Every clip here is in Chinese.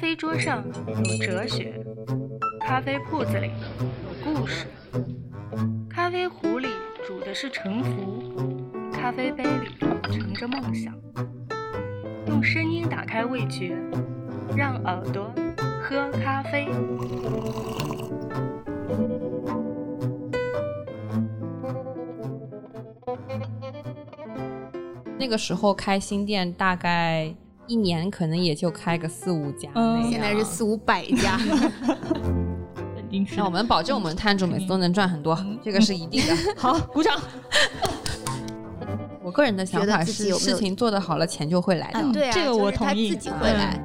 咖啡桌上有哲学，咖啡铺子里有故事，咖啡壶里煮的是沉浮，咖啡杯里盛着梦想。用声音打开味觉，让耳朵喝咖啡。那个时候开新店，大概一年可能也就开个四五家。嗯现在是四五百家，肯定是那我们保证我们摊主每次都能赚很多，这个是一定的。好，鼓掌。我个人的想法是，有有事情做得好了，钱就会来的。啊，对啊，这个我同意他自己会来。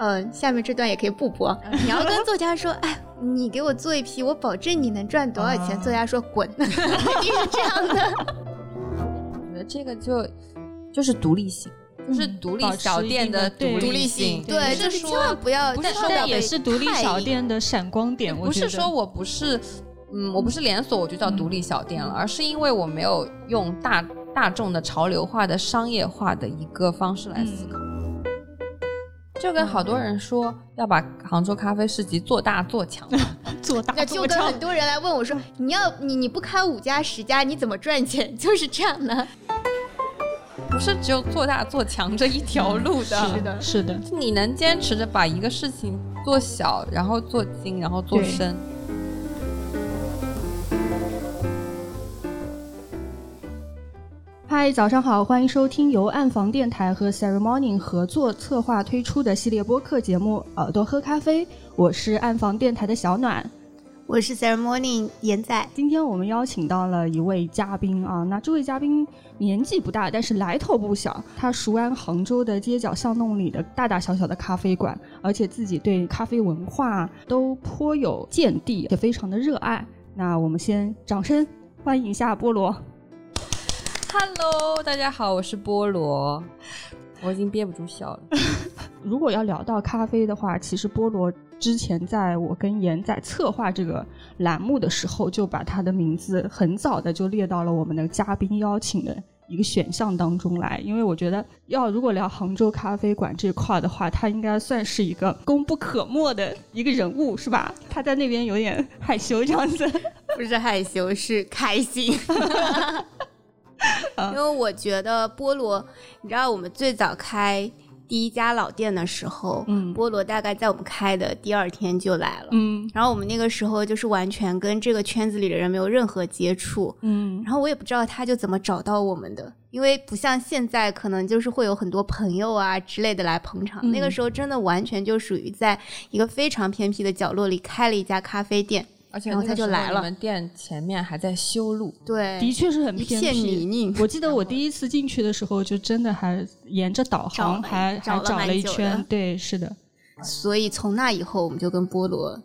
嗯，下面这段也可以不播。你要跟作家说，哎，你给我做一批，我保证你能赚多少钱。啊作家说滚，肯定是这样的。我觉得这个就就是独立性，就是独立小店的独立性，对，不就是是千说万不要，但但也是独立小店的闪光点。不是说我不是，嗯，我不是连锁我就叫独立小店了，而是因为我没有用大大众的潮流化的商业化的一个方式来思考。就跟好多人说要把杭州咖啡市集做大做强，做大做强跟很多人来问我说，你要你你不开五家十家，你怎么赚钱？就是这样的。不是只有做大做强这一条路的。是的是的，你能坚持着把一个事情做小，然后做精，然后做深。嗨，早上好，欢迎收听由暗房电台和 Ceremony 合作策划推出的系列播客节目《耳朵喝咖啡》，我是暗房电台的小暖。我是 zero morning 严仔，今天我们邀请到了一位嘉宾啊，那这位嘉宾年纪不大，但是来头不小。他熟谙杭州的街角巷弄里的大大小小的咖啡馆，而且自己对咖啡文化都颇有见地，也非常的热爱。那我们先掌声欢迎一下菠萝。Hello，大家好，我是菠萝，我已经憋不住笑了。如果要聊到咖啡的话，其实菠萝之前在我跟严仔策划这个栏目的时候，就把他的名字很早的就列到了我们的嘉宾邀请的一个选项当中来。因为我觉得，要如果聊杭州咖啡馆这块的话，他应该算是一个功不可没的一个人物，是吧？他在那边有点害羞这样子。不是害羞，是开心。因为我觉得菠萝，你知道我们最早开第一家老店的时候，嗯菠萝大概在我们开的第二天就来了。嗯然后我们那个时候就是完全跟这个圈子里的人没有任何接触，嗯然后我也不知道他就怎么找到我们的，因为不像现在可能就是会有很多朋友啊之类的来捧场，嗯那个时候真的完全就属于在一个非常偏僻的角落里开了一家咖啡店，而且然后他那个时候就来了你们店前面还在修路，对，的确是很偏僻泥泞。我记得我第一次进去的时候，就真的还沿着导航还找还找了一。圈对，是的，所以从那以后，我们就跟菠萝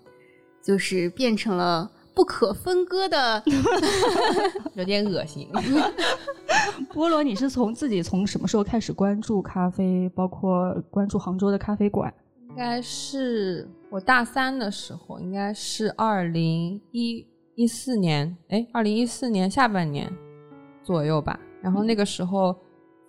就是变成了不可分割的。有点恶心。菠萝，你是从自己从什么时候开始关注咖啡，包括关注杭州的咖啡馆？应该是我大三的时候，应该是二零一一四年，哎，二零一四年下半年左右吧。然后那个时候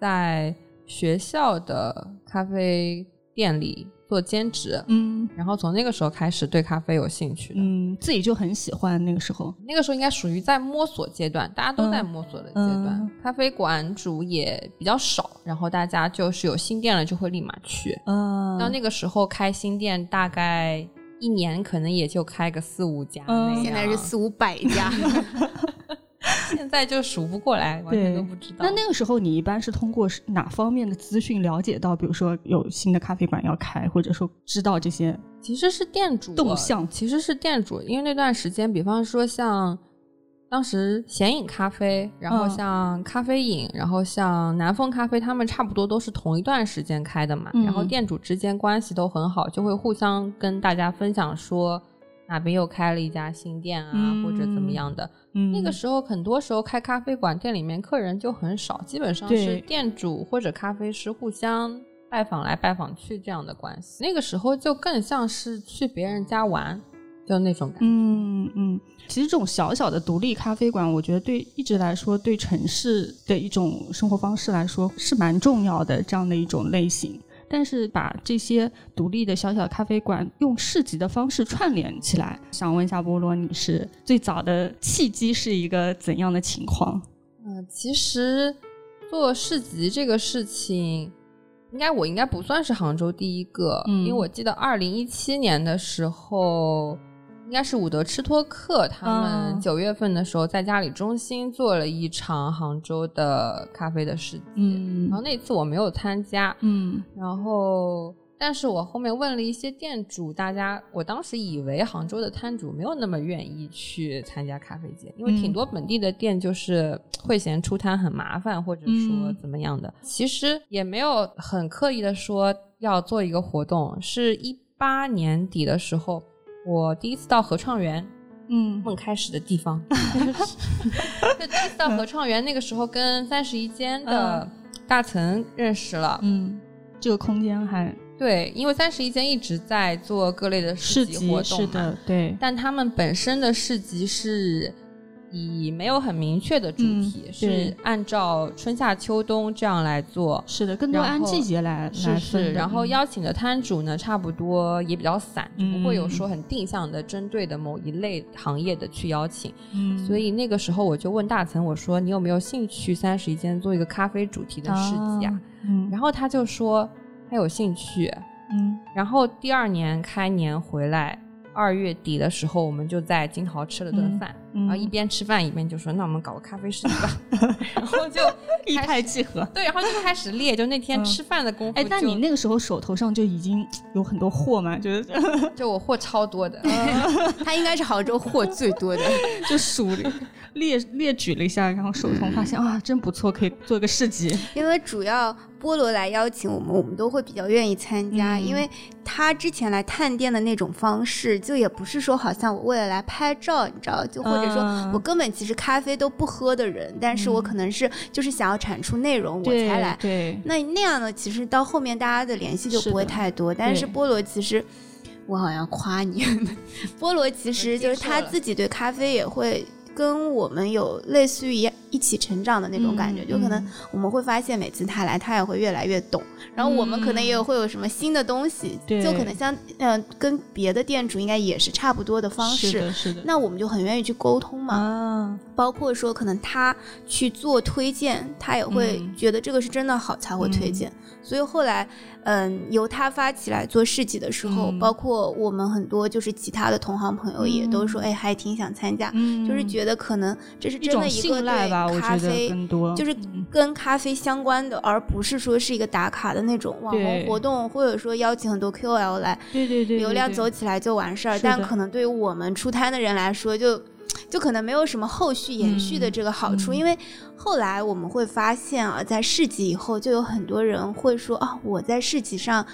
在学校的咖啡店里做兼职，嗯然后从那个时候开始对咖啡有兴趣的。嗯，自己就很喜欢那个时候。那个时候应该属于在摸索阶段，大家都在嗯摸索的阶段。嗯咖啡馆主也比较少，然后大家就是有新店了就会立马去。嗯，到那个时候开新店，大概一年可能也就开个四五家嗯那样。现在是四五百家，现在就数不过来，完全都不知道。那那个时候，你一般是通过哪方面的资讯了解到，比如说有新的咖啡馆要开，或者说知道这些？其实是店主动向其实是店主，因为那段时间，比方说像当时显影咖啡，然后嗯像咖啡饮，然后像南风咖啡，他们差不多都是同一段时间开的嘛。嗯然后店主之间关系都很好，就会互相跟大家分享说哪边又开了一家新店啊，嗯或者怎么样的。嗯，那个时候，很多时候开咖啡馆，店里面客人就很少，基本上是店主或者咖啡师互相拜访来拜访去这样的关系。那个时候就更像是去别人家玩，就那种感觉。嗯嗯，其实这种小小的独立咖啡馆，我觉得对一直来说，对城市的一种生活方式来说是蛮重要的这样的一种类型。但是把这些独立的小小咖啡馆用市集的方式串联起来。想问一下菠萝，你是最早的契机是一个怎样的情况？嗯，其实做市集这个事情，应该我应该不算是杭州第一个，嗯因为我记得二零一七年的时候，应该是伍德吃托克他们嗯。九月份的时候在家里中心做了一场杭州的咖啡的市集，嗯。然后那次我没有参加，嗯。然后，但是我后面问了一些店主，大家我当时以为杭州的摊主没有那么愿意去参加咖啡节，因为挺嗯。多本地的店就是会嫌出摊很麻烦，或者说嗯。怎么样的。其实也没有很刻意的说要做一个活动，是一八年底的时候，我第一次到合创园。嗯梦开始的地方，就第一次到合创园，那个时候跟三十一间的大曾认识了，嗯，这个空间还对，因为三十一间一直在做各类的市集活动嘛是的，对，但他们本身的市集是以没有很明确的主题，嗯是按照春夏秋冬这样来做。是的，更多按季节来是来分是，然后嗯邀请的摊主呢，差不多也比较散，就不会有嗯说很定向的针对的某一类行业的去邀请。嗯所以那个时候我就问大岑，我说你有没有兴趣三十一间做一个咖啡主题的市集啊？嗯然后他就说他有兴趣，嗯然后第二年开年回来，二月底的时候，我们就在金豪吃了顿饭，嗯然后一边吃饭一边就说：“那我们搞个咖啡室吧。”然后就一开始 拍即合。对，然后就开始列。就那天嗯吃饭的功夫哎，嗯，但你那个时候手头上就已经有很多货嘛，就是就我货超多的，他应该是杭州货最多的。就数了列列举了一下，然后手头发现啊，真不错，可以做个市集。因为主要菠萝来邀请我们，我们都会比较愿意参加，嗯因为他之前来探店的那种方式，就也不是说好像我为了来拍照，你知道，就或者说嗯我根本其实咖啡都不喝的人，但是我可能是就是想要产出内容我才来。对，那那样呢，其实到后面大家的联系就不会太多，但是对菠萝其实。我好像夸你，菠萝其实就是他自己对咖啡也会跟我们有类似于一一起成长的那种感觉，嗯就可能嗯。我们会发现每次他来，他也会越来越懂，然后我们可能也有会有什么新的东西，对。就可能像嗯、呃跟别的店主应该也是差不多的方式，是的，是的。那我们就很愿意去沟通嘛，啊，包括说可能他去做推荐，他也会嗯觉得这个是真的好才会推荐。所以后来，嗯，由他发起来做市集的时候，嗯。包括我们很多就是其他的同行朋友也都说，嗯。哎，还挺想参加，嗯。就是觉得可能这是真的一个对咖啡。更多就是嗯跟咖啡相关的，而不是说是一个打卡的那种网红活动，或者说邀请很多 KOL 来，对对对，流量走起来就完事儿。但可能对于我们出摊的人来说，就就可能没有什么后续延续的这个好处，嗯嗯因为后来我们会发现啊，在市集以后，就有很多人会说啊，我在市集上。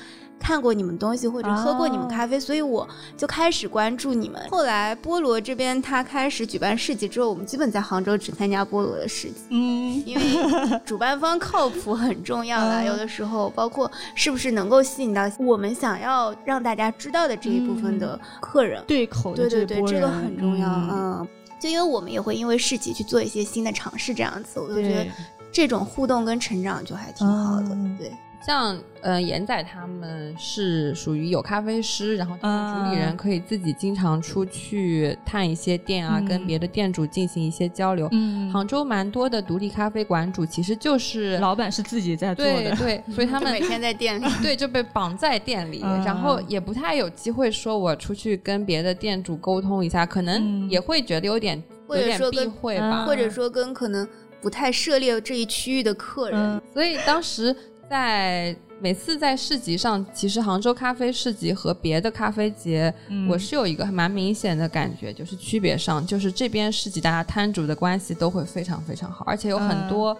看过你们东西或者喝过你们哦咖啡，所以我就开始关注你们。后来菠萝这边他开始举办市集之后，我们基本在杭州只参加菠萝的市集，嗯，因为主办方靠谱很重要啦。嗯 有的时候，包括是不是能够吸引到我们想要让大家知道的这一部分的客人。对口的对对对，这个很重要。嗯，嗯，就因为我们也会因为市集去做一些新的尝试，这样子，我就觉得，这种互动跟成长就还挺好的。嗯对，像呃严仔他们是属于有咖啡师，然后他们主理人啊可以自己经常出去探一些店啊，嗯。跟别的店主进行一些交流。嗯，杭州蛮多的独立咖啡馆主其实就是老板是自己在做的，对对，所以他们每天在店里。对就被绑在店里，嗯。然后也不太有机会说我出去跟别的店主沟通一下，可能嗯。也会觉得有点或有点避者说跟讳吧，或者说跟可能不太涉猎这一区域的客人，嗯。所以当时在每次在市集上，其实杭州咖啡市集和别的咖啡节，嗯我是有一个蛮明显的感觉，就是区别上，就是这边市集大家摊主的关系都会非常非常好，而且有很嗯多。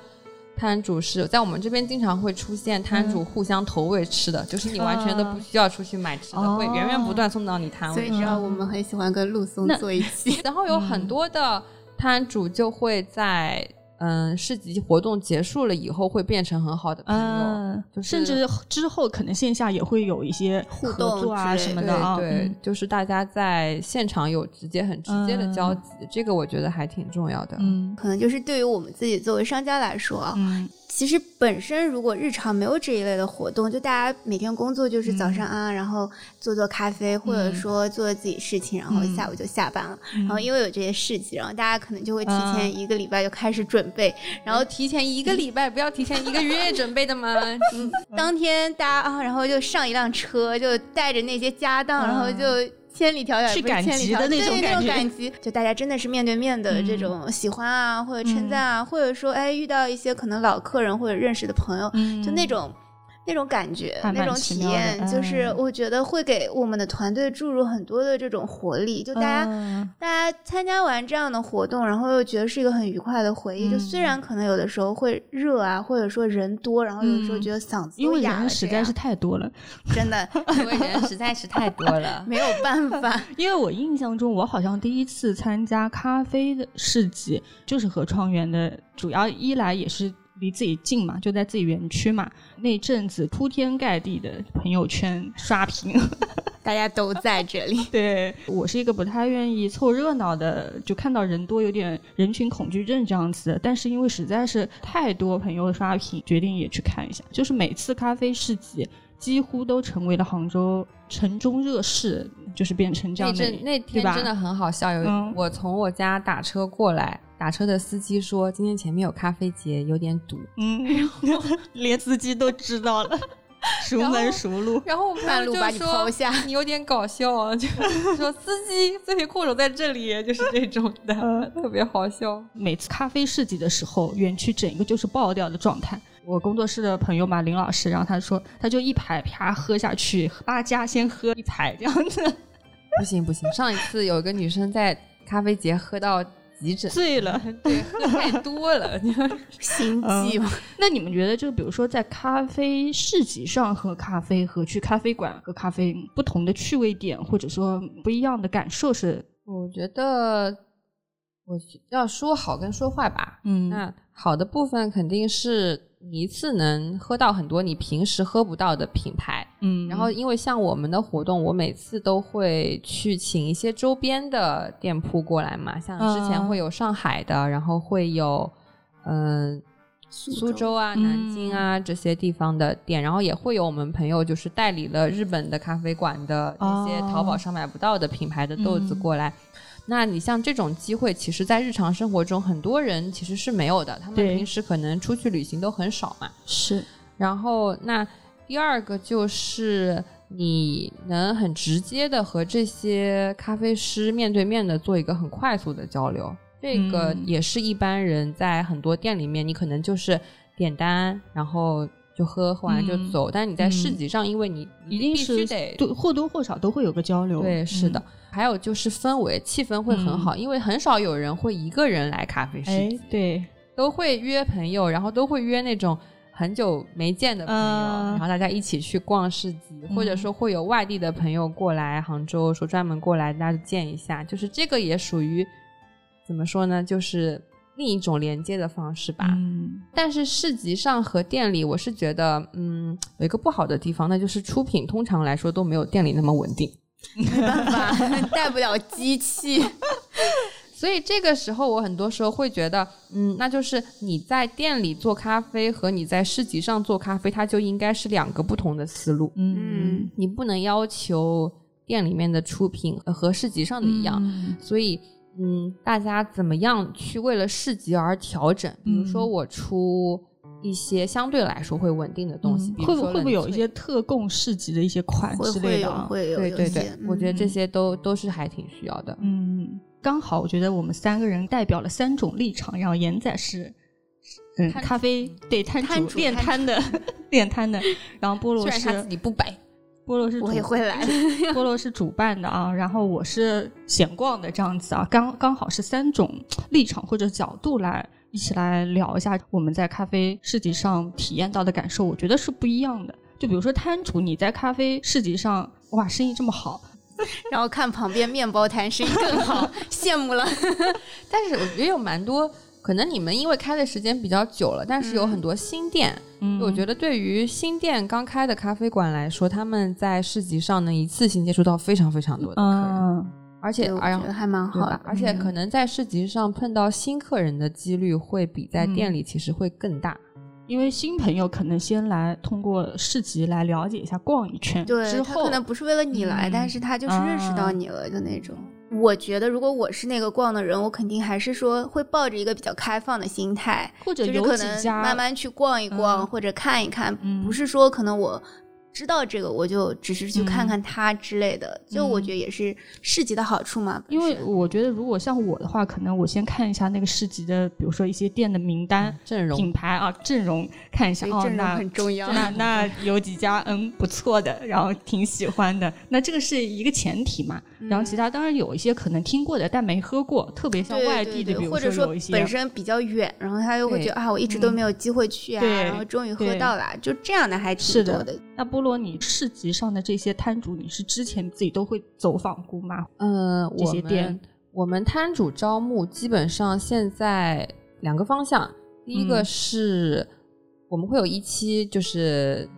摊主是在我们这边经常会出现摊主互相投喂吃的，就是你完全都不需要出去买吃的，哦会源源不断送到你摊位上。所以知道我们很喜欢跟陆松那做一起。然后有很多的摊主就会在嗯市集活动结束了以后会变成很好的朋友，嗯，就是甚至之后可能线下也会有一些互动啊什么的啊，对对，嗯。就是大家在现场有直接很直接的交集，这个我觉得还挺重要的。嗯。可能就是对于我们自己作为商家来说啊，嗯其实本身如果日常没有这一类的活动，就大家每天工作就是早上啊，然后做做咖啡，或者说做做自己事情，然后下午就下班了。然后因为有这些事情，然后大家可能就会提前一个礼拜就开始准备，然后提前一个礼拜，不要提前一个月准备的吗？当天大家啊，然后就上一辆车，就带着那些家当，然后就。千里迢迢去赶集的那种感觉，赶集。就大家真的是面对面的这种喜欢啊，或者称赞啊，或者说哎遇到一些可能老客人或者认识的朋友，就那种。那种感觉，那种体验，就是我觉得会给我们的团队注入很多的这种活力。就大家，大家参加完这样的活动，然后又觉得是一个很愉快的回忆。就虽然可能有的时候会热啊，或者说人多，然后有的时候觉得嗓子因为人实在是太多了，真的，因为人实在是太多了，没有办法。因为我印象中，我好像第一次参加咖啡的市集，就是和创园的，主要一来也是。离自己近嘛，就在自己园区嘛。那阵子铺天盖地的朋友圈刷屏，大家都在这里。对我是一个不太愿意凑热闹的，就看到人多有点人群恐惧症这样子。但是因为实在是太多朋友刷屏，决定也去看一下。就是每次咖啡市集几乎都成为了杭州城中热市，就是变成这样的。那天真的很好笑，有我从我家打车过来。打车的司机说：“今天前面有咖啡节，有点堵。”嗯，连司机都知道了，熟门熟路。然后我半路把你抛下，你有点搞笑啊！就说司机罪魁祸首在这里，就是这种的，特别好笑。每次咖啡市集的时候，园区整个就是爆掉的状态。我工作室的朋友嘛，林老师，然后他说，他就一排啪喝下去，八家先喝一排这样子。不行不行，上一次有一个女生在咖啡节喝到。醉了，对，喝太多了，心悸嘛。那你们觉得，就比如说在咖啡市集上喝咖啡和去咖啡馆喝咖啡，不同的趣味点或者说不一样的感受是？我觉得我要说好跟说坏吧。嗯，那好的部分肯定是。你一次能喝到很多你平时喝不到的品牌，嗯，然后因为像我们的活动，我每次都会去请一些周边的店铺过来嘛，像之前会有上海的，然后会有嗯苏州啊、南京啊这些地方的店，然后也会有我们朋友就是代理了日本的咖啡馆的那些淘宝上买不到的品牌的豆子过来。那你像这种机会，其实，在日常生活中，很多人其实是没有的。他们平时可能出去旅行都很少嘛。是。然后，那第二个就是你能很直接的和这些咖啡师面对面的做一个很快速的交流。这个也是一般人在很多店里面，你可能就是点单，然后就喝，喝完就走。但是你在市集上，因为你一定是得或多或少都会有个交流。对，是的。还有就是氛围，气氛会很好，因为很少有人会一个人来咖啡市集，对，都会约朋友，然后都会约那种很久没见的朋友，然后大家一起去逛市集，或者说会有外地的朋友过来杭州，说专门过来大家见一下，就是这个也属于怎么说呢，就是另一种连接的方式吧。嗯，但是市集上和店里，我是觉得，嗯，有一个不好的地方，那就是出品通常来说都没有店里那么稳定。没办法，带不了机器，所以这个时候我很多时候会觉得，嗯，那就是你在店里做咖啡和你在市集上做咖啡，它就应该是两个不同的思路。嗯，你不能要求店里面的出品和市集上的一样。所以，嗯，大家怎么样去为了市集而调整？比如说我出。一些相对来说会稳定的东西，会会不会有一些特供市集的一些款之类的？会有，对对对，我觉得这些都都是还挺需要的。嗯，刚好我觉得我们三个人代表了三种立场，然后严仔是嗯咖啡对摊主练摊的练摊 的，然后菠萝是他自己不摆，菠萝是我也会来，菠萝是主办的啊，然后我是闲逛的这样子啊，刚刚好是三种立场或者角度来。一起来聊一下我们在咖啡市集上体验到的感受，我觉得是不一样的。就比如说摊主，你在咖啡市集上，哇，生意这么好，然后看旁边面包摊生意更好，羡慕了。但是我觉得有蛮多，可能你们因为开的时间比较久了，但是有很多新店。嗯，我觉得对于新店刚开的咖啡馆来说，他们在市集上能一次性接触到非常非常多的客人。而且，而且还蛮好的，而且可能在市集上碰到新客人的几率会比在店里其实会更大，因为新朋友可能先来通过市集来了解一下，逛一圈，对，之后可能不是为了你来，但是他就是认识到你了的那种。我觉得如果我是那个逛的人，我肯定还是说会抱着一个比较开放的心态，或者有可能慢慢去逛一逛，或者看一看，不是说可能我。知道这个，我就只是去看看它之类的，就我觉得也是市集的好处嘛。因为我觉得，如果像我的话，可能我先看一下那个市集的，比如说一些店的名单、阵容、品牌啊，阵容看一下。阵容很重要。那 那有几家嗯不错的，然后挺喜欢的，那这个是一个前提嘛。然后其他当然有一些可能听过的，但没喝过，特别像外地的，比如说有一些本身比较远，然后他又会觉得啊，我一直都没有机会去啊，然后终于喝到了，就这样的还挺多的。那菠萝，你市集上的这些摊主，你是之前自己都会走访过吗？嗯，这些店，我们摊主招募基本上现在两个方向，第一个是我们会有一期就是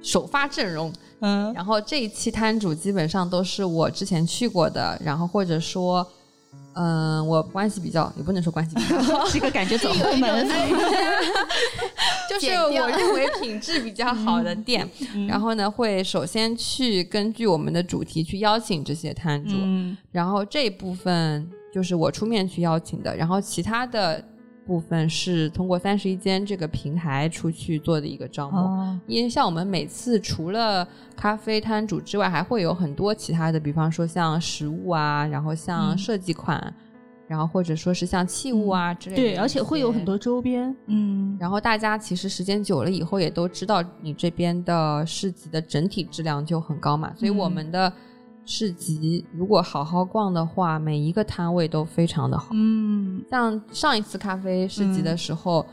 首发阵容。嗯，然后这一期摊主基本上都是我之前去过的，然后或者说，嗯，我关系比较，也不能说关系比较好，这个感觉走后门，就是我认为品质比较好的店，然后呢，会首先去根据我们的主题去邀请这些摊主，然后这一部分就是我出面去邀请的，然后其他的。部分是通过三十一间这个平台出去做的一个招募，因为像我们每次除了咖啡摊主之外，还会有很多其他的，比方说像食物啊，然后像设计款，然后或者说是像器物啊之类的。对，而且会有很多周边。嗯，然后大家其实时间久了以后也都知道，你这边的市集的整体质量就很高嘛，所以我们的。市集如果好好逛的话，每一个摊位都非常的好。嗯，像上一次咖啡市集的时候，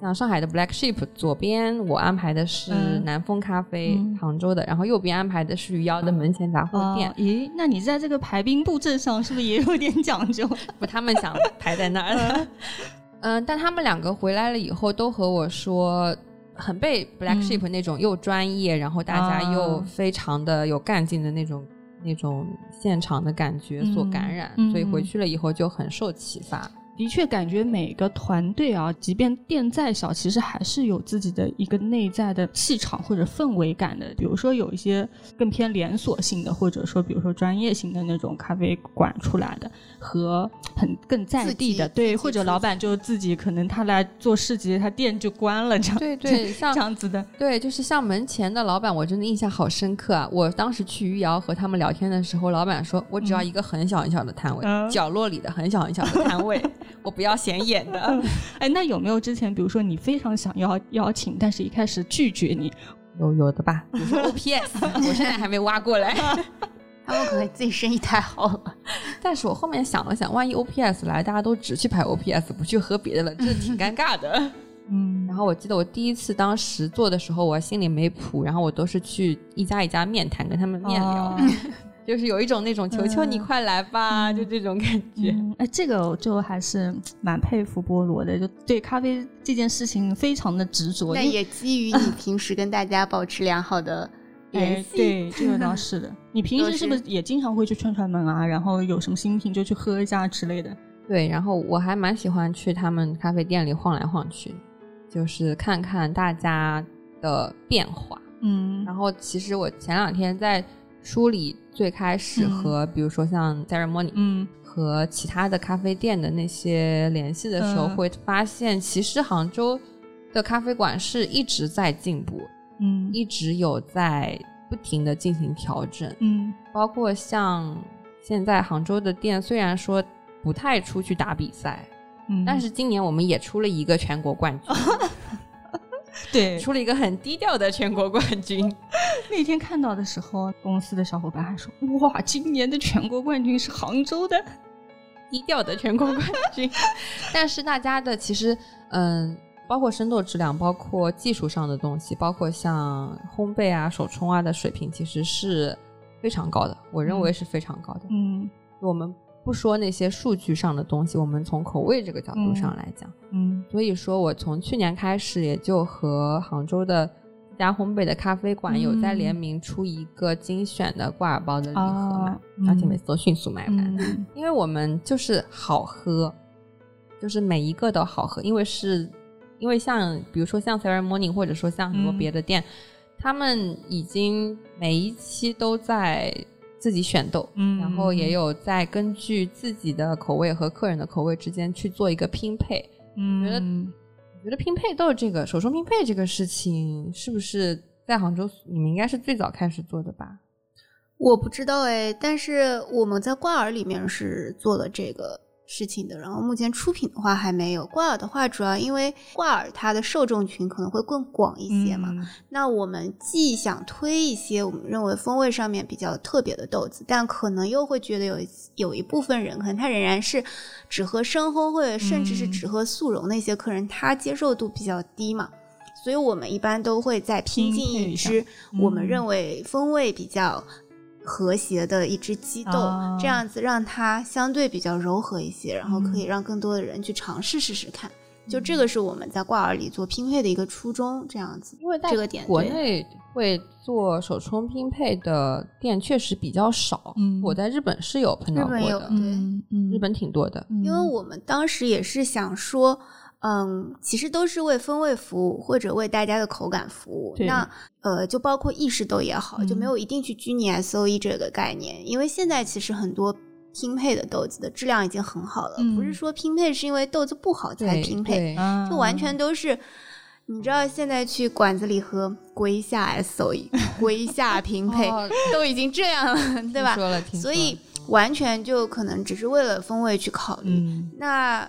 像上海的 Black Sheep，左边我安排的是南风咖啡，杭州的，然后右边安排的是余姚的门前杂货店。咦，那你在这个排兵布阵上是不是也有点讲究？不，他们想排在那儿。嗯，但他们两个回来了以后，都和我说，很被 Black Sheep 那种又专业，然后大家又非常的有干劲的那种。那种现场的感觉所感染，所以回去了以后就很受启发。的确，感觉每个团队啊，即便店再小，其实还是有自己的一个内在的气场或者氛围感的。比如说，有一些更偏连锁性的，或者说，比如说专业性的那种咖啡馆出来的，和很更在地的，对，或者老板就自己可能他来做市集，他店就关了，这样对 对，像这样子的，对，就是像门前的老板，我真的印象好深刻啊！我当时去余姚和他们聊天的时候，老板说我只要一个很小很小的摊位，角落里的很小很小的摊位。我不要显眼的，哎，那有没有之前，比如说你非常想要邀请，但是一开始拒绝你，有有的吧？比如说 OPS，我现在还没挖过来，他们可能自己生意太好了。但是我后面想了想，万一 OPS 来，大家都只去排 OPS，不去喝别的了，这挺尴尬的。嗯。然后我记得我第一次当时做的时候，我心里没谱，然后我都是去一家一家面谈，跟他们面聊。就是有一种那种求求你快来吧，就这种感觉。哎，这个就还是蛮佩服菠萝的，就对咖啡这件事情非常的执着。那也基于你平时跟大家保持良好的 联系。对，这个倒 是的。你平时是不是也经常会去串串门啊？然后有什么新品就去喝一下之类的？对，然后我还蛮喜欢去他们咖啡店里晃来晃去，就是看看大家的变化。嗯，然后其实我前两天在。梳理最开始和比如说像 ceremony，嗯，和其他的咖啡店的那些联系的时候，会发现其实杭州的咖啡馆是一直在进步，嗯，一直有在不停的进行调整，嗯，包括像现在杭州的店，虽然说不太出去打比赛，嗯，但是今年我们也出了一个全国冠军。对，出了一个很低调的全国冠军。那天看到的时候，公司的小伙伴还说：“哇，今年的全国冠军是杭州的，低调的全国冠军。”但是大家的其实，嗯，包括深度质量，包括技术上的东西，包括像烘焙啊、手冲啊的水平，其实是非常高的。我认为是非常高的。嗯，我们。不说那些数据上的东西，我们从口味这个角度上来讲，嗯，所以说我从去年开始，也就和杭州的一家烘焙的咖啡馆有在联名出一个精选的挂耳包的礼盒嘛，而且每次都迅速卖完，因为我们就是好喝，就是每一个都好喝，因为是因为像比如说像 Sarah Morning，或者说像很多别的店，他们已经每一期都在自己选豆，嗯，然后也有在根据自己的口味和客人的口味之间去做一个拼配。嗯，我觉得我觉得拼配豆这个手冲拼配这个事情，是不是在杭州你们应该是最早开始做的吧？我不知道哎，但是我们在挂耳里面是做了这个。事情的，然后目前出品的话还没有挂耳的话，主要因为挂耳它的受众群可能会更广一些嘛。那我们既想推一些我们认为风味上面比较特别的豆子，但可能又会觉得有有一部分人可能他仍然是只喝深烘或者甚至是只喝速溶那些客人，他接受度比较低嘛。所以我们一般都会在拼进一支我们认为风味比较。和谐的一只鸡豆，这样子让它相对比较柔和一些，然后可以让更多的人去尝试试试看。就这个是我们在挂耳里做拼配的一个初衷，这样子。因为这个点，国内会做手冲拼配的店确实比较少。嗯，我在日本是有碰到过的，对，日本挺多的。因为我们当时也是想说。嗯，其实都是为风味服务，或者为大家的口感服务。那呃，就包括意式豆也好，就没有一定去拘泥 S O E 这个概念。因为现在其实很多拼配的豆子的质量已经很好了，不是说拼配是因为豆子不好才拼配，就完全都是。你知道现在去馆子里喝龟下 S O E、龟下拼配都已经这样了，对吧？所以完全就可能只是为了风味去考虑。那。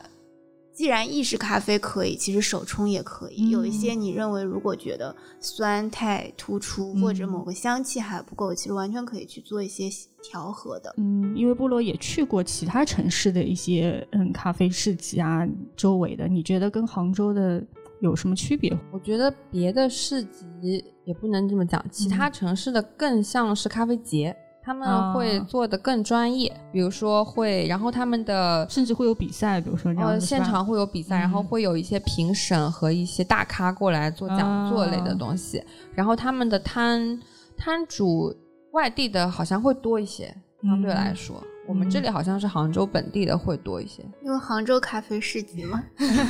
既然意式咖啡可以，其实手冲也可以。有一些你认为如果觉得酸太突出，或者某个香气还不够，其实完全可以去做一些调和的。嗯，因为菠萝也去过其他城市的一些嗯咖啡市集啊，周围的，你觉得跟杭州的有什么区别？我觉得别的市集也不能这么讲，其他城市的更像是咖啡节。他们会做的更专业，比如说会，然后他们的甚至会有比赛，比如说这样现场会有比赛，然后会有一些评审和一些大咖过来做讲座类的东西，然后他们的摊摊主外地的好像会多一些，相对来说，我们这里好像是杭州本地的会多一些，因为杭州咖啡市集嘛，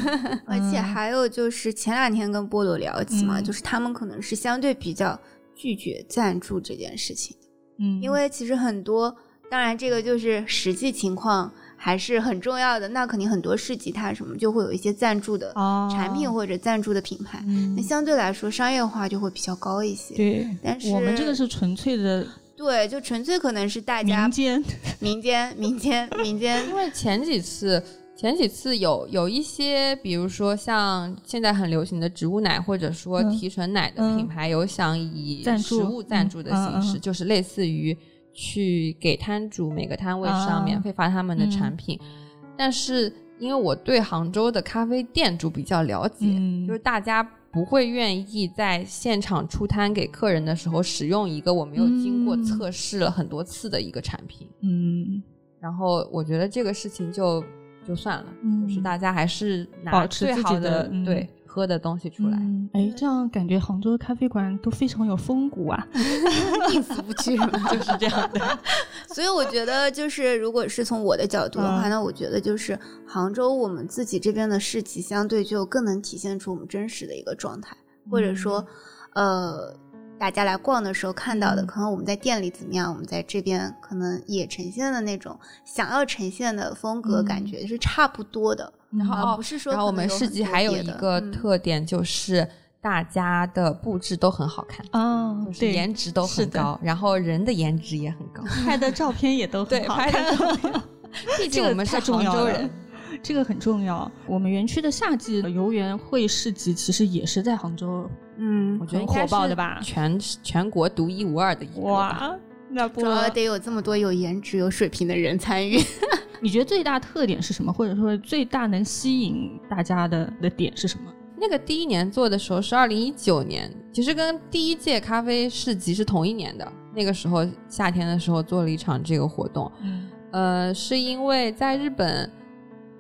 而且还有就是前两天跟菠萝聊起嘛，就是他们可能是相对比较拒绝赞助这件事情。嗯，因为其实很多，当然这个就是实际情况还是很重要的。那肯定很多市集它什么就会有一些赞助的产品或者赞助的品牌，那相对来说商业化就会比较高一些。对，但是我们这个是纯粹的，对，就纯粹可能是大家民间、民间、民间、民间。因为前几次。前几次有有一些，比如说像现在很流行的植物奶，或者说提纯奶的品牌，有想以食物赞助的形式，就是类似于去给摊主每个摊位上免费发他们的产品。但是因为我对杭州的咖啡店主比较了解，就是大家不会愿意在现场出摊给客人的时候使用一个我没有经过测试了很多次的一个产品。嗯，然后我觉得这个事情就。就算了，就是大家还是拿最好的对喝的东西出来。哎，这样感觉杭州的咖啡馆都非常有风骨啊，一死不去 就是这样的。所以我觉得，就是如果是从我的角度的话，那我觉得就是杭州我们自己这边的市集相对就更能体现出我们真实的一个状态，或者说，呃。大家来逛的时候看到的，可能我们在店里怎么样，我们在这边可能也呈现的那种想要呈现的风格，感觉是差不多的。然后不是说，然后我们市集还有一个特点就是大家的布置都很好看哦，就是颜值都很高，然后人的颜值也很高，拍的照片也都很好看。毕竟我们是杭州人。这个很重要。我们园区的夏季游园会市集其实也是在杭州，嗯，我觉得火爆的吧，全全国独一无二的一个。哇，那主要得有这么多有颜值、有水平的人参与。你觉得最大特点是什么？或者说最大能吸引大家的的点是什么？那个第一年做的时候是二零一九年，其实跟第一届咖啡市集是同一年的。那个时候夏天的时候做了一场这个活动，嗯，呃，是因为在日本。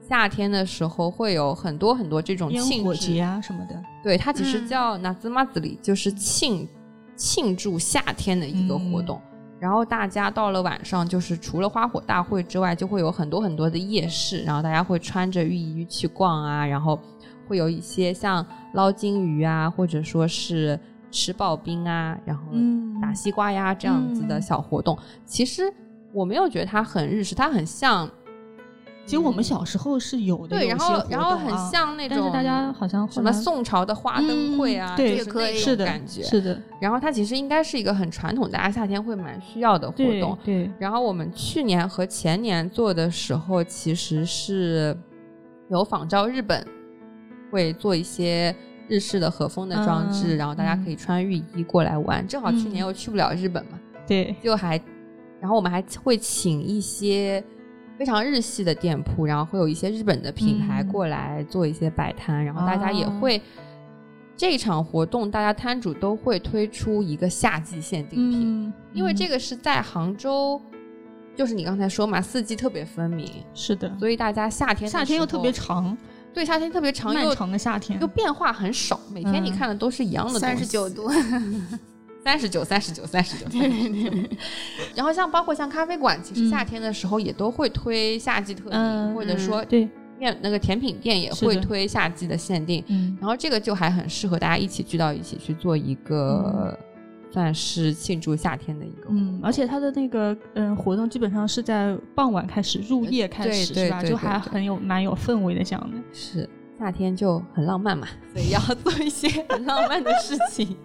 夏天的时候会有很多很多这种庆节啊什么的，对，它其实叫那兹马子里，就是庆庆祝夏天的一个活动。然后大家到了晚上，就是除了花火大会之外，就会有很多很多的夜市，然后大家会穿着浴衣去逛啊，然后会有一些像捞金鱼啊，或者说是吃刨冰啊，然后打西瓜呀这样子的小活动。其实我没有觉得它很日式，它很像。其实我们小时候是有的，对，然后然后很像那种，但是大家好像什么宋朝的花灯会啊，对，可以是的感觉，是的。然后它其实应该是一个很传统，大家夏天会蛮需要的活动。对。然后我们去年和前年做的时候，其实是有仿照日本，会做一些日式的和风的装置，然后大家可以穿浴衣过来玩。正好去年又去不了日本嘛，对，就还，然后我们还会请一些。非常日系的店铺，然后会有一些日本的品牌过来做一些摆摊，然后大家也会这场活动，大家摊主都会推出一个夏季限定品，因为这个是在杭州，就是你刚才说嘛，四季特别分明，是的，所以大家夏天夏天又特别长，对，夏天特别长，漫长的夏天又变化很少，每天你看的都是一样的三十九度。三十九，三十九，三十九。然后像包括像咖啡馆，其实夏天的时候也都会推夏季特定，或者说对面那个甜品店也会推夏季的限定。然后这个就还很适合大家一起聚到一起去做一个算是庆祝夏天的一个。嗯，而且它的那个嗯活动基本上是在傍晚开始，入夜开始是吧？就还很有蛮有氛围的这样的。是夏天就很浪漫嘛，所以要做一些很浪漫的事情。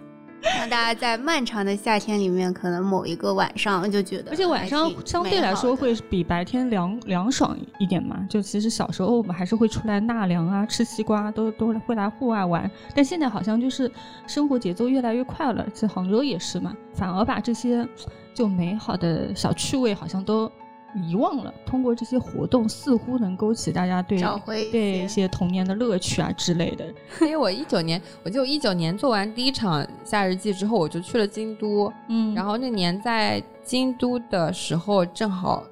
让大家在漫长的夏天里面，可能某一个晚上就觉得，而且晚上相对来说会比白天凉凉爽一点嘛。就其实小时候我们还是会出来纳凉啊，吃西瓜，都都会来户外玩。但现在好像就是生活节奏越来越快了，在杭州也是嘛，反而把这些就美好的小趣味好像都。遗忘了，通过这些活动，似乎能勾起大家对找回对一些童年的乐趣啊之类的。因为我一九年，我就一九年做完第一场夏日祭之后，我就去了京都。嗯，然后那年在京都的时候，正好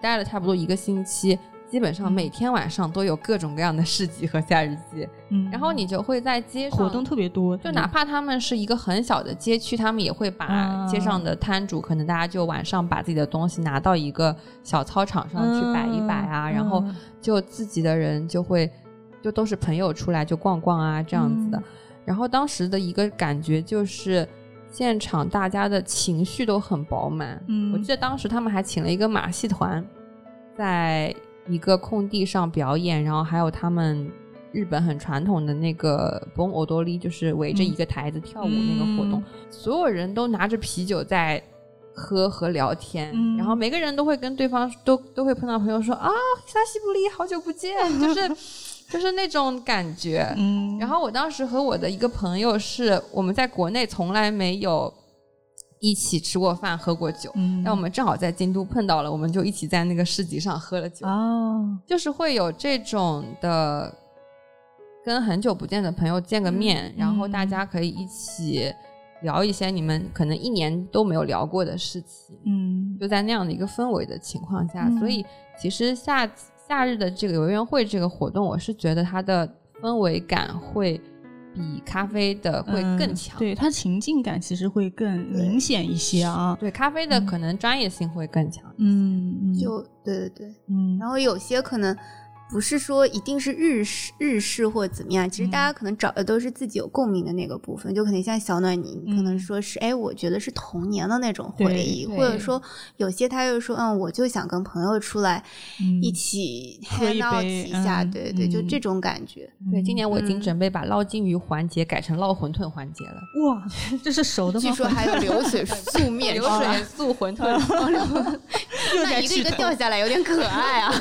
待了差不多一个星期。基本上每天晚上都有各种各样的市集和夏日祭，嗯，然后你就会在街上活动特别多，就哪怕他们是一个很小的街区，他们也会把街上的摊主，可能大家就晚上把自己的东西拿到一个小操场上去摆一摆啊，然后就自己的人就会就都是朋友出来就逛逛啊这样子的，然后当时的一个感觉就是现场大家的情绪都很饱满，嗯，我记得当时他们还请了一个马戏团在。一个空地上表演，然后还有他们日本很传统的那个 b o m odori，就是围着一个台子跳舞那个活动，所有人都拿着啤酒在喝和聊天，然后每个人都会跟对方都都会碰到朋友说啊，沙西布利好久不见，就是就是那种感觉。然后我当时和我的一个朋友是我们在国内从来没有。一起吃过饭，喝过酒，但我们正好在京都碰到了，我们就一起在那个市集上喝了酒。哦，就是会有这种的，跟很久不见的朋友见个面，然后大家可以一起聊一些你们可能一年都没有聊过的事情。嗯，就在那样的一个氛围的情况下，所以其实夏夏日的这个游园会这个活动，我是觉得它的氛围感会。比咖啡的会更强，对它情境感其实会更明显一些啊。对咖啡的可能专业性会更强，嗯，就对对对，嗯，然后有些可能。不是说一定是日式日式或怎么样，其实大家可能找的都是自己有共鸣的那个部分，就可能像小暖你，可能说是哎，我觉得是童年的那种回忆，或者说有些他又说嗯，我就想跟朋友出来一起喝一下，对对，就这种感觉。对，今年我已经准备把捞金鱼环节改成捞馄饨环节了。哇，这是熟的吗？据说还有流水 素面、流水素馄饨，那一个一个掉下来有点可爱啊。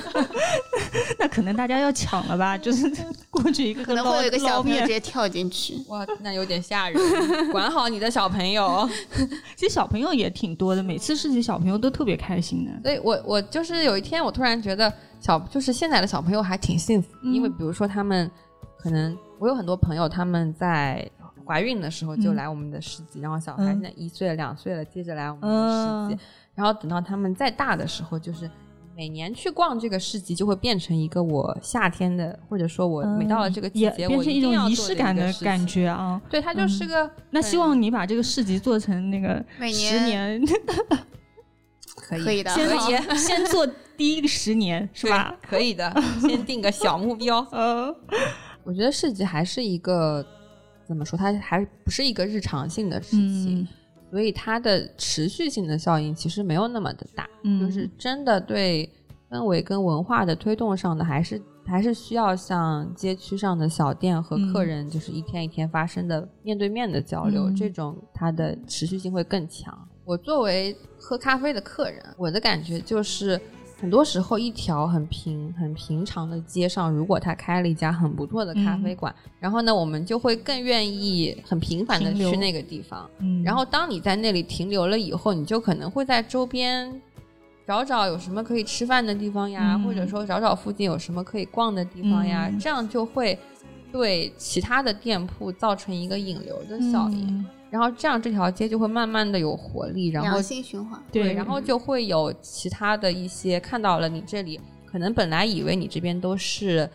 那可。可能大家要抢了吧，就是过去一个可能会有一个小朋友直接跳进去，哇，那有点吓人。管好你的小朋友，其实小朋友也挺多的，每次市集小朋友都特别开心的。所以我我就是有一天我突然觉得小就是现在的小朋友还挺幸福，因为比如说他们可能我有很多朋友他们在怀孕的时候就来我们的市集，然后小孩现在一岁了两岁了，接着来我们的市集，然后等到他们再大的时候就是。每年去逛这个市集，就会变成一个我夏天的，或者说我每到了这个季节，变成一种仪式感的感觉啊。对，它就是个。那希望你把这个市集做成那个 十年，可以的，先 先做第一个十年是吧？可以的，先定个小目标。嗯，我觉得市集还是一个怎么说，它还不是一个日常性的事情，所以它的持续性的效应其实没有那么的大。嗯，就是真的对氛围跟文化的推动上的，还是还是需要像街区上的小店和客人，就是一天一天发生的面对面的交流，这种它的持续性会更强。我作为喝咖啡的客人，我的感觉就是。很多时候，一条很平、很平常的街上，如果他开了一家很不错的咖啡馆，然后呢，我们就会更愿意很频繁的去那个地方。嗯，然后当你在那里停留了以后，你就可能会在周边找找有什么可以吃饭的地方呀，或者说找找附近有什么可以逛的地方呀，这样就会对其他的店铺造成一个引流的效应。然后这样这条街就会慢慢的有活力，然后良性循环，对，然后就会有其他的一些看到了你这里，可能本来以为你这边都是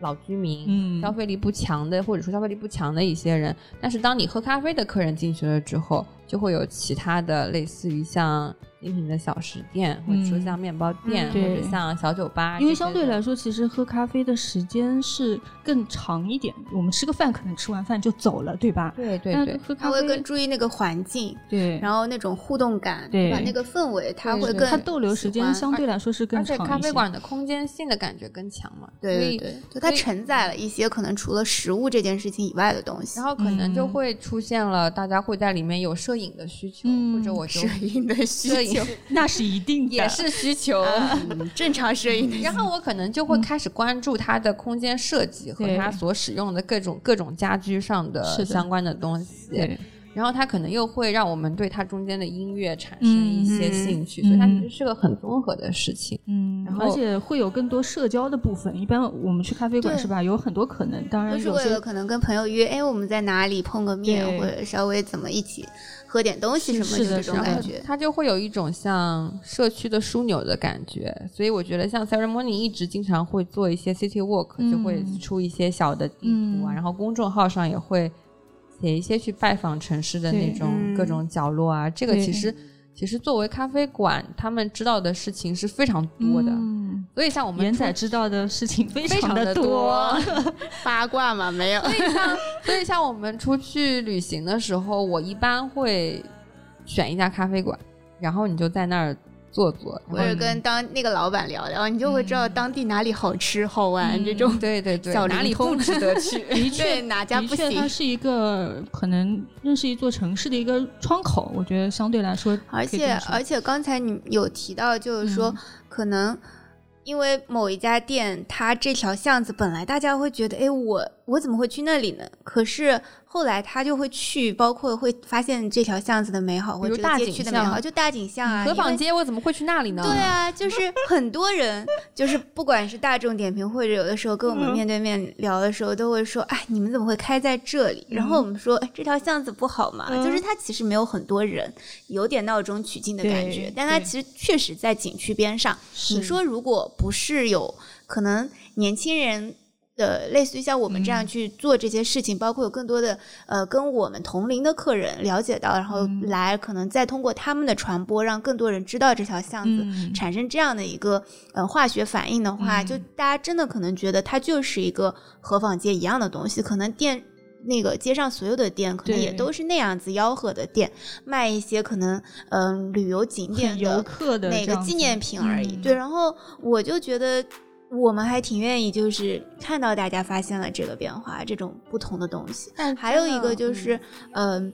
老居民，嗯消费力不强的，或者说消费力不强的一些人，但是当你喝咖啡的客人进去了之后，就会有其他的类似于像。精品的小食店，或者说像面包店，或者像小酒吧，因为相对来说，其实喝咖啡的时间是更长一点。我们吃个饭，可能吃完饭就走了，对吧？对对对。喝咖啡会更注意那个环境，对，然后那种互动感，对吧？那个氛围，它会更它逗留时间相对来说是更长而且咖啡馆的空间性的感觉更强嘛。对对对，就它承载了一些可能除了食物这件事情以外的东西，然后可能就会出现了大家会在里面有摄影的需求，或者我就 摄影的需求，那是。一定也是需求，正常摄影。然后我可能就会开始关注它的空间设计和它所使用的各种各种家居上的相关的东西。然后它可能又会让我们对它中间的音乐产生一些兴趣，所以它其实是个很综合的事情。嗯，而且会有更多社交的部分。一般我们去咖啡馆是吧？有很多可能，当然是为了可能跟朋友约，哎，我们在哪里碰个面，或者稍微怎么一起。喝点东西什么的这种感觉，它就会有一种像社区的枢纽的感觉。所以我觉得像 Ceremony 一直经常会做一些 City Walk，就会出一些小的地图啊，然后公众号上也会写一些去拜访城市的那种各种角落啊。这个其实其实作为咖啡馆，他们知道的事情是非常多的。所以像我们元仔知道的事情非常的多，八卦嘛没有。所以像所以像我们出去旅行的时候，我一般会选一家咖啡馆，然后你就在那儿坐坐，或者跟当那个老板聊聊，你就会知道当地哪里好吃好玩这种。对对对，哪里不值得 去？的确，哪家不行？它是一个可能认识一座城市的一个窗口。我觉得相对来说，而且而且刚才你有提到，就是说可能。因为某一家店，它这条巷子本来大家会觉得，哎，我我怎么会去那里呢？可是。后来他就会去，包括会发现这条巷子的美好，或者大景区的美好，就大景巷啊。河坊街我怎么会去那里呢？对啊，就是很多人，就是不管是大众点评，或者有的时候跟我们面对面聊的时候，都会说，哎，你们怎么会开在这里？然后我们说，哎，这条巷子不好嘛？就是它其实没有很多人，有点闹中取静的感觉，但它其实确实在景区边上。你说如果不是有可能年轻人。的类似于像我们这样去做这些事情，包括有更多的呃跟我们同龄的客人了解到，然后来可能再通过他们的传播，让更多人知道这条巷子，产生这样的一个呃化学反应的话，就大家真的可能觉得它就是一个河坊街一样的东西。可能店那个街上所有的店，可能也都是那样子吆喝的店，卖一些可能嗯旅游景点游客的那个纪念品而已。对，然后我就觉得。我们还挺愿意，就是看到大家发现了这个变化，这种不同的东西。还有一个就是，嗯，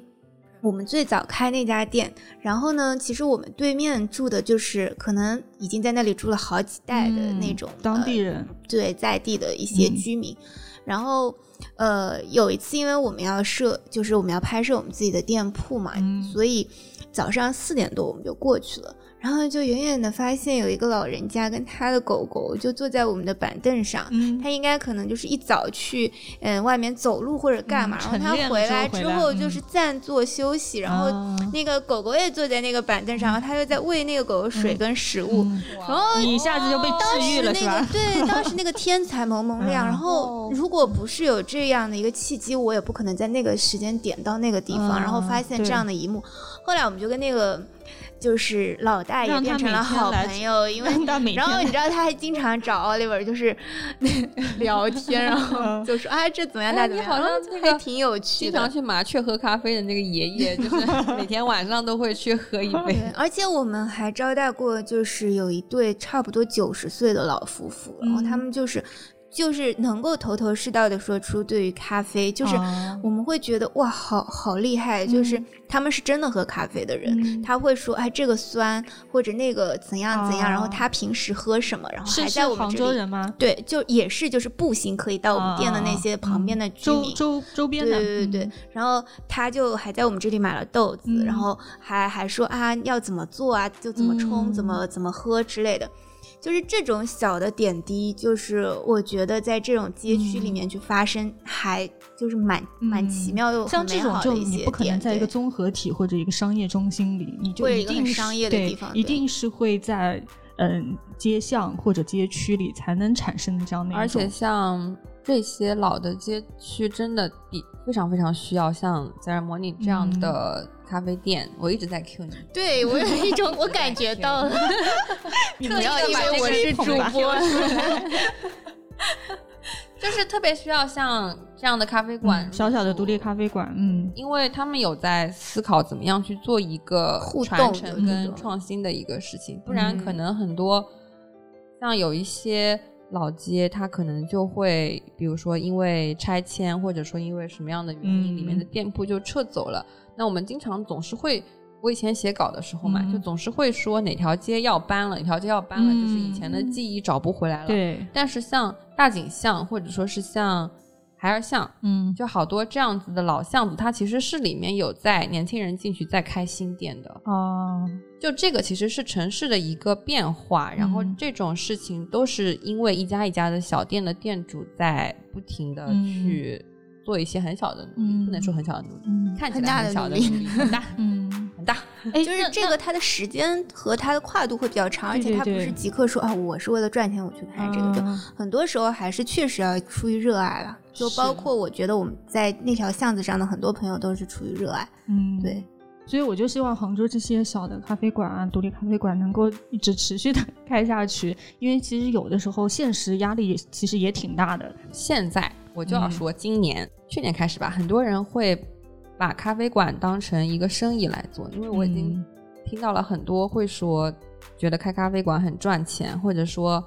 我们最早开那家店，然后呢，其实我们对面住的就是可能已经在那里住了好几代的那种当地人，对在地的一些居民。然后，呃，有一次因为我们要设，就是我们要拍摄我们自己的店铺嘛，所以早上四点多我们就过去了。然后就远远的发现有一个老人家跟他的狗狗就坐在我们的板凳上，他应该可能就是一早去嗯外面走路或者干嘛，然后他回来之后就是暂坐休息，然后那个狗狗也坐在那个板凳上，然后他又在喂那个狗狗水跟食物，然后你一下子就被治愈了是吧？对，当时那个天才蒙蒙 亮，然后如果不是有这样的一个契机，我也不可能在那个时间点到那个地方，然后发现这样的一幕。后来我们就跟那个。就是老大也变成了好朋友，因为然后你知道他还经常找 Oliver 就是 聊天，然后就说啊这怎么样那怎么样，好像还挺有趣的。经常去麻雀喝咖啡的那个爷爷，就是每天晚上都会去喝一杯。而且我们还招待过，就是有一对差不多九十岁的老夫妇，然后他们就是。就是能够头头是道的说出对于咖啡，就是我们会觉得哇，好好厉害，就是他们是真的喝咖啡的人，他会说哎这个酸或者那个怎样怎样，然后他平时喝什么，然后还在我们杭州人吗？对，就也是就是步行可以到我们店的那些旁边的居民周周边的，对对对，然后他就还在我们这里买了豆子，然后还还说啊要怎么做啊，就怎么冲，怎么怎么喝之类的。就是这种小的点滴，就是我觉得在这种街区里面去发生，还就是蛮蛮奇妙又像这种就你不可能在一个综合体或者一个商业中心里，你就一定商业的地方，一定是会在嗯街巷或者街区里才能产生的这样的。而且像这些老的街区，真的比非常非常需要像自然模拟这样的。咖啡店，我一直在 Q 你。对我有一种，我感觉到了。你不要以为我是主播，就是特别需要像这样的咖啡馆，小小的独立咖啡馆。嗯，因为他们有在思考怎么样去做一个传承跟创新的一个事情，不然可能很多像有一些老街，它可能就会，比如说因为拆迁，或者说因为什么样的原因，里面的店铺就撤走了。那我们经常总是会，我以前写稿的时候嘛，就总是会说哪条街要搬了，哪条街要搬了，就是以前的记忆找不回来了。对。但是像大井巷或者说是像孩儿巷，嗯，就好多这样子的老巷子，它其实是里面有在年轻人进去再开新店的。哦。就这个其实是城市的一个变化，然后这种事情都是因为一家一家的小店的店主在不停的去。做一些很小的努力，不能说很小的努力，看起来很小的努力，很大，嗯，很大。哎，就是这个，它的时间和它的跨度会比较长，而且它不是即刻说啊，我是为了赚钱我去开这个，就很多时候还是确实要出于热爱了。就包括我觉得我们在那条巷子上的很多朋友都是出于热爱，嗯，对。所以我就希望杭州这些小的咖啡馆啊、独立咖啡馆能够一直持续的开下去，因为其实有的时候现实压力其实也挺大的。现在。我就要说，今年、去年开始吧，很多人会把咖啡馆当成一个生意来做，因为我已经听到了很多会说，觉得开咖啡馆很赚钱，或者说，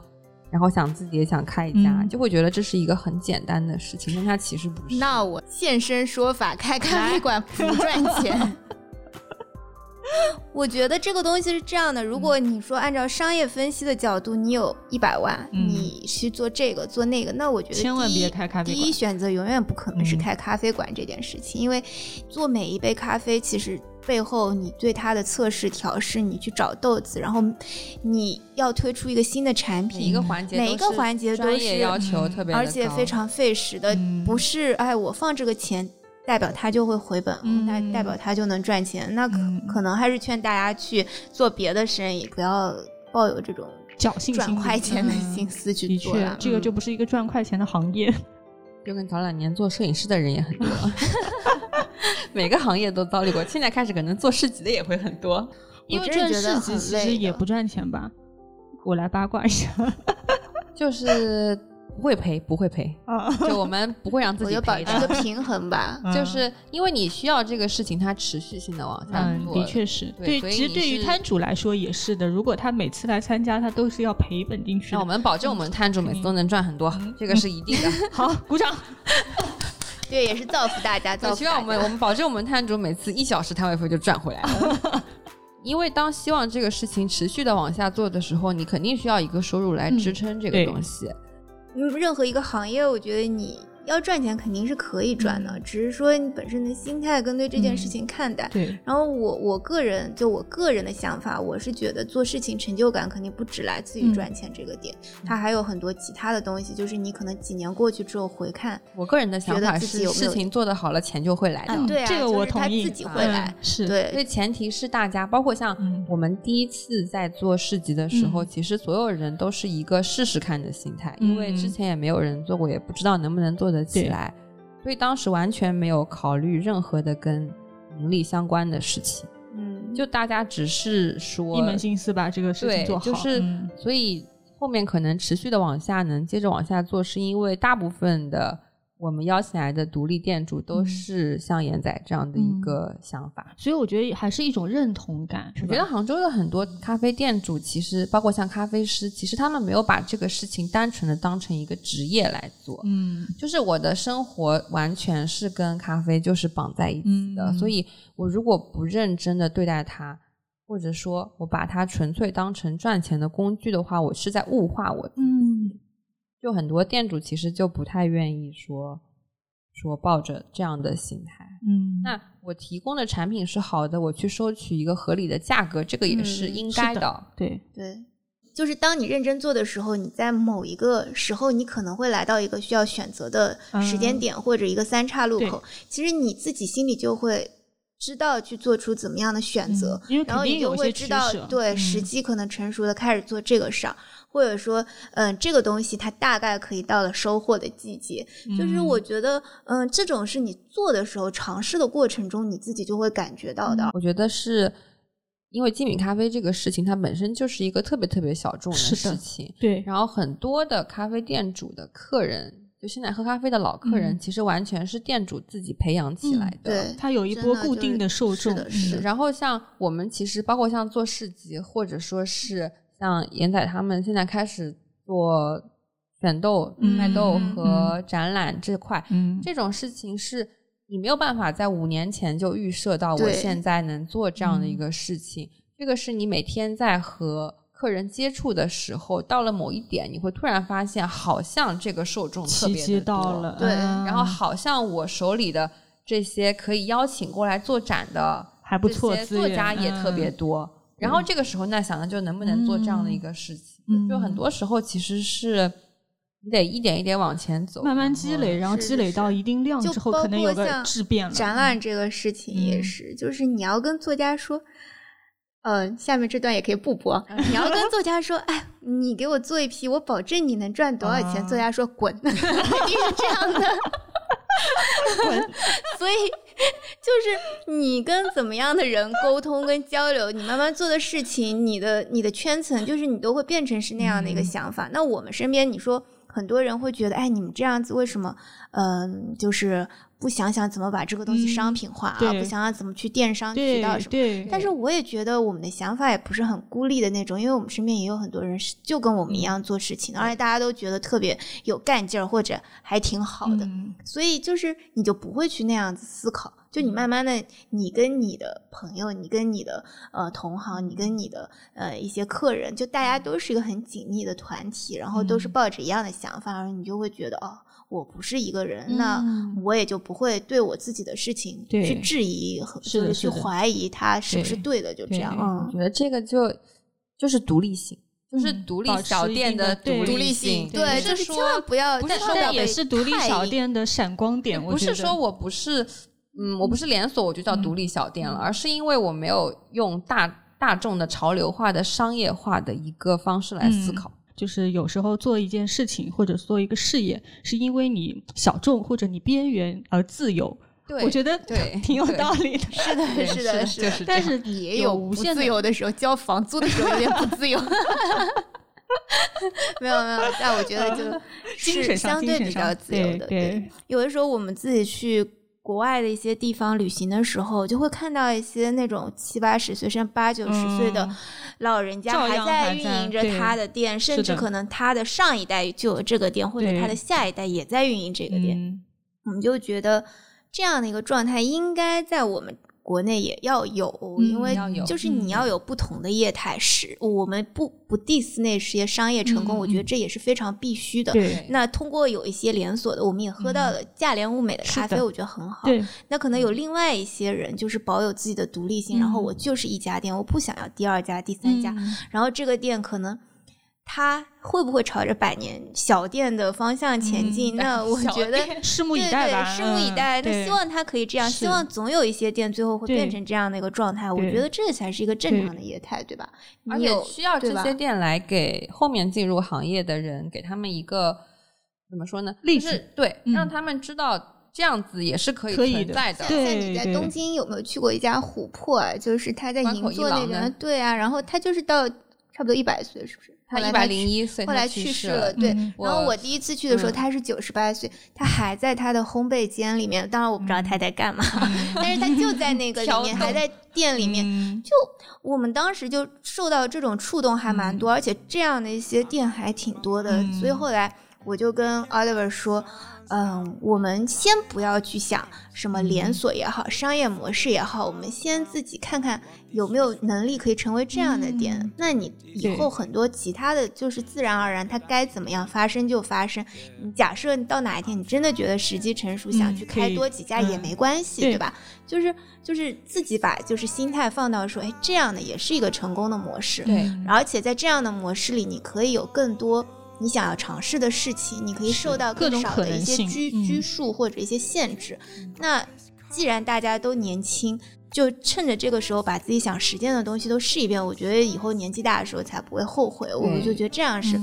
然后想自己也想开一家，就会觉得这是一个很简单的事情，但它其实不是。那我现身说法，开咖啡馆不赚钱。我觉得这个东西是这样的，如果你说按照商业分析的角度，你有一百万，你去做这个做那个，那我觉得千万别开咖啡馆。第一选择永远不可能是开咖啡馆这件事情，因为做每一杯咖啡，其实背后你对它的测试调试，你去找豆子，然后你要推出一个新的产品，一个环节每一个环节都是要求特别，而且非常费时的，不是哎我放这个钱。代表他就会回本，那代表他就能赚钱。那可可能还是劝大家去做别的生意，不要抱有这种侥幸赚快钱的心思去做。的确这个就不是一个赚快钱的行业。就跟早两年做摄影师的人也很多，每个行业都遭遇过。现在开始可能做市集的也会很多，因为做市集其实也不赚钱吧？我来八卦一下，就是。不会赔，不会赔，就我们不会让自己保持一个平衡吧。就是因为你需要这个事情，它持续性的往下做。的确是，对，其实对于摊主来说也是的。如果他每次来参加，他都是要赔本进去。那我们保证，我们摊主每次都能赚很多，这个是一定的。好，鼓掌。对，也是造福大家。造希望我们，我们保证我们摊主每次一小时摊位费就赚回来了。因为当希望这个事情持续的往下做的时候，你肯定需要一个收入来支撑这个东西。任何一个行业，我觉得你。要赚钱肯定是可以赚的，只是说你本身的心态跟对这件事情看待。对。然后我我个人就我个人的想法，我是觉得做事情成就感肯定不只来自于赚钱这个点，它还有很多其他的东西。就是你可能几年过去之后回看，我个人的想法是，事情做得好了，钱就会来的。对啊，这个我同意。自己会来，是对。所以前提是大家，包括像我们第一次在做市集的时候，其实所有人都是一个试试看的心态，因为之前也没有人做过，也不知道能不能做得起来。所以当时完全没有考虑任何的跟盈利相关的事情。嗯，就大家只是说一门心思把这个事情做好，就是所以后面可能持续的往下，能接着往下做，是因为大部分的。我们邀请来的独立店主都是像严仔这样的一个想法，所以我觉得还是一种认同感。我觉得杭州的很多咖啡店主，其实包括像咖啡师，其实他们没有把这个事情单纯的当成一个职业来做。嗯，就是我的生活完全是跟咖啡就是绑在一起的，所以我如果不认真的对待它，或者说我把它纯粹当成赚钱的工具的话，我是在物化我。嗯。就很多店主其实就不太愿意说说抱着这样的心态，嗯，那我提供的产品是好的，我去收取一个合理的价格，这个也是应该的，对。对，就是当你认真做的时候，你在某一个时候，你可能会来到一个需要选择的时间点或者一个三岔路口，其实你自己心里就会知道去做出怎么样的选择，然后你就会知道，对时机可能成熟的开始做这个事儿。或者说，嗯，这个东西它大概可以到了收获的季节，就是我觉得，嗯，这种是你做的时候尝试的过程中，你自己就会感觉到的。我觉得是因为精品咖啡这个事情，它本身就是一个特别特别小众的事情，对。然后很多的咖啡店主的客人，就现在喝咖啡的老客人，其实完全是店主自己培养起来的。对，他有一波固定的受众。是的。然后像我们其实包括像做市集，或者说是。像严仔他们现在开始做选豆、卖豆和展览这块，这种事情是你没有办法在五年前就预设到我现在能做这样的一个事情。这个是你每天在和客人接触的时候，到了某一点，你会突然发现，好像这个受众特别的多，对，然后好像我手里的这些可以邀请过来做展的还不错，作家也特别多。然后这个时候，那想的就能不能做这样的一个事情？就很多时候其实是你得一点一点往前走，慢慢积累，然后积累到一定量之后，可能有个质变了。展览这个事情也是，就是你要跟作家说，呃，下面这段也可以不播。你要跟作家说，哎，你给我做一批，我保证你能赚多少钱。作家说滚，肯定是这样的。所以就是你跟怎么样的人沟通跟交流，你慢慢做的事情，你的你的圈层，就是你都会变成是那样的一个想法。那我们身边，你说很多人会觉得，哎，你们这样子为什么？嗯，就是。不想想怎么把这个东西商品化啊？不想想怎么去电商渠道什么？但是我也觉得我们的想法也不是很孤立的那种，因为我们身边也有很多人是就跟我们一样做事情，而且大家都觉得特别有干劲儿或者还挺好的，所以就是你就不会去那样子思考，就你慢慢的，你跟你的朋友，你跟你的呃同行，你跟你的呃一些客人，就大家都是一个很紧密的团体，然后都是抱着一样的想法，然后你就会觉得哦。我不是一个人，那我也就不会对我自己的事情去质疑和就是去怀疑他是不是对的，就这样。我觉得这个就就是独立性，就是独立小店的独立性。对，就是千万不要，不是说也是独立小店的闪光点。不是说我不是，嗯，我不是连锁，我就叫独立小店了，而是因为我没有用大大众的潮流化的商业化的一个方式来思考。就是有时候做一件事情或者做一个事业，是因为你小众或者你边缘而自由。对，我觉得对 挺有道理的。是的，是的，是的。但是也有无限自由的时候，交房租的时候有点不自由。没有没有，但我觉得就是相对比较自由的。对，有的时候我们自己去。国外的一些地方旅行的时候，就会看到一些那种七八十岁甚至八九十岁的老人家还在运营着他的店，甚至可能他的上一代就有这个店，或者他的下一代也在运营这个店。我们就觉得这样的一个状态应该在我们。国内也要有，因为就是你要有不同的业态。是，我们不不 diss 那些商业成功，我觉得这也是非常必须的。那通过有一些连锁的，我们也喝到了价廉物美的咖啡，我觉得很好。那可能有另外一些人，就是保有自己的独立性，然后我就是一家店，我不想要第二家、第三家。然后这个店可能。它会不会朝着百年小店的方向前进？那我 觉得 拭目以待吧，拭目以待。那希望它可以这样，希望总有一些店最后会变成这样的一个状态。我觉得这才是一个正常的业态，对吧？而且需要这些店来给后面进入行业的人，给他们一个怎么说呢？励志，对，让他们知道这样子也是可以存在的。对，你在东京有没有去过一家琥珀？就是他在银座那边，对啊，然后他就是到差不多一百岁，是不是？他一百零一岁，后来去世了。对，然后我第一次去的时候，他是九十八岁，他还在他的烘焙间里面。当然我不知道他在干嘛，但是他就在那个里面，还在店里面。就我们当时就受到这种触动还蛮多，而且这样的一些店还挺多的。所以后来我就跟 Oliver 说。嗯，我们先不要去想什么连锁也好，商业模式也好，我们先自己看看有没有能力可以成为这样的店。那你以后很多其他的就是自然而然，它该怎么样发生就发生。你假设到哪一天你真的觉得时机成熟，想去开多几家也没关系，对吧？就是就是自己把就是心态放到说，哎，这样的也是一个成功的模式。对，而且在这样的模式里，你可以有更多。你想要尝试的事情，你可以受到更少的一些拘拘束或者一些限制。那既然大家都年轻，就趁着这个时候把自己想实践的东西都试一遍。我觉得以后年纪大的时候才不会后悔。我就觉得这样是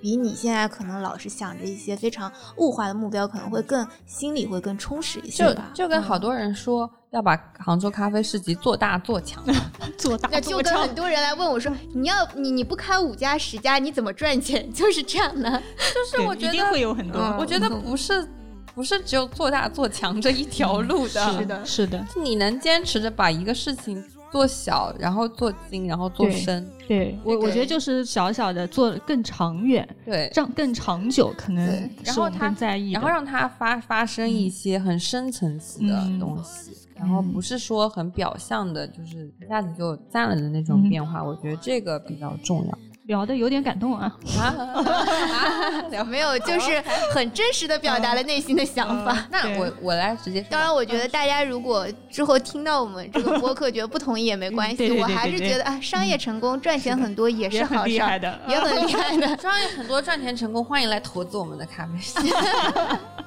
比你现在可能老是想着一些非常物化的目标，可能会更心里会更充实一些吧。就跟好多人说。要把杭州咖啡市集做大做强，做大做强。就跟很多人来问我说：“你要你你不开五家十家，你怎么赚钱？” 就是这样的。就是我觉得会有很多。我觉得不是不是只有做大做强这一条路的。是的，是的。你能坚持着把一个事情。做小，然后做精，然后做深。对我，我觉得就是小小的做更长远，对，这样更长久，可能然后他在意，然后让它发发生一些很深层次的东西，然后不是说很表象的，就是一下子就赞了的那种变化。我觉得这个比较重要。聊的有点感动啊！啊，没有，就是很真实的表达了内心的想法。那我我来直接。当然，我觉得大家如果之后听到我们这个播客，觉得不同意也没关系。我还是觉得啊，商业成功赚钱很多也是好事也很厉害的。商业很多赚钱成功，欢迎来投资我们的咖啡师。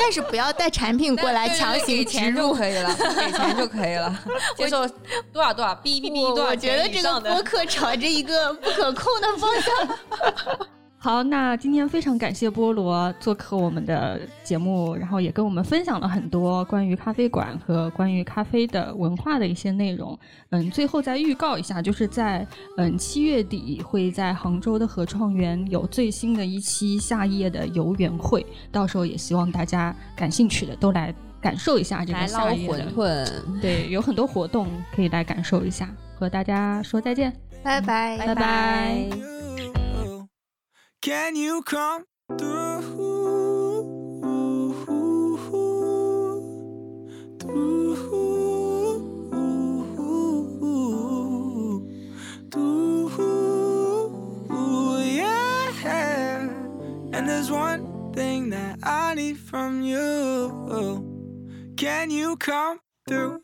但是不要带产品过来强行钱入可以了，给钱就可以了。接受多少多少，哔哔哔多少我觉得这个播客朝着一个不可控的方向。好，那今天非常感谢菠萝做客我们的节目，然后也跟我们分享了很多关于咖啡馆和关于咖啡的文化的一些内容。嗯，最后再预告一下，就是在嗯七月底会在杭州的合创园有最新的一期夏夜的游园会，到时候也希望大家感兴趣的都来感受一下这个夏夜的。馄饨，对，有很多活动可以来感受一下。和大家说再见，拜拜，拜拜。Can you come through? Through, through, yeah. And there's one thing that I need from you. Can you come through?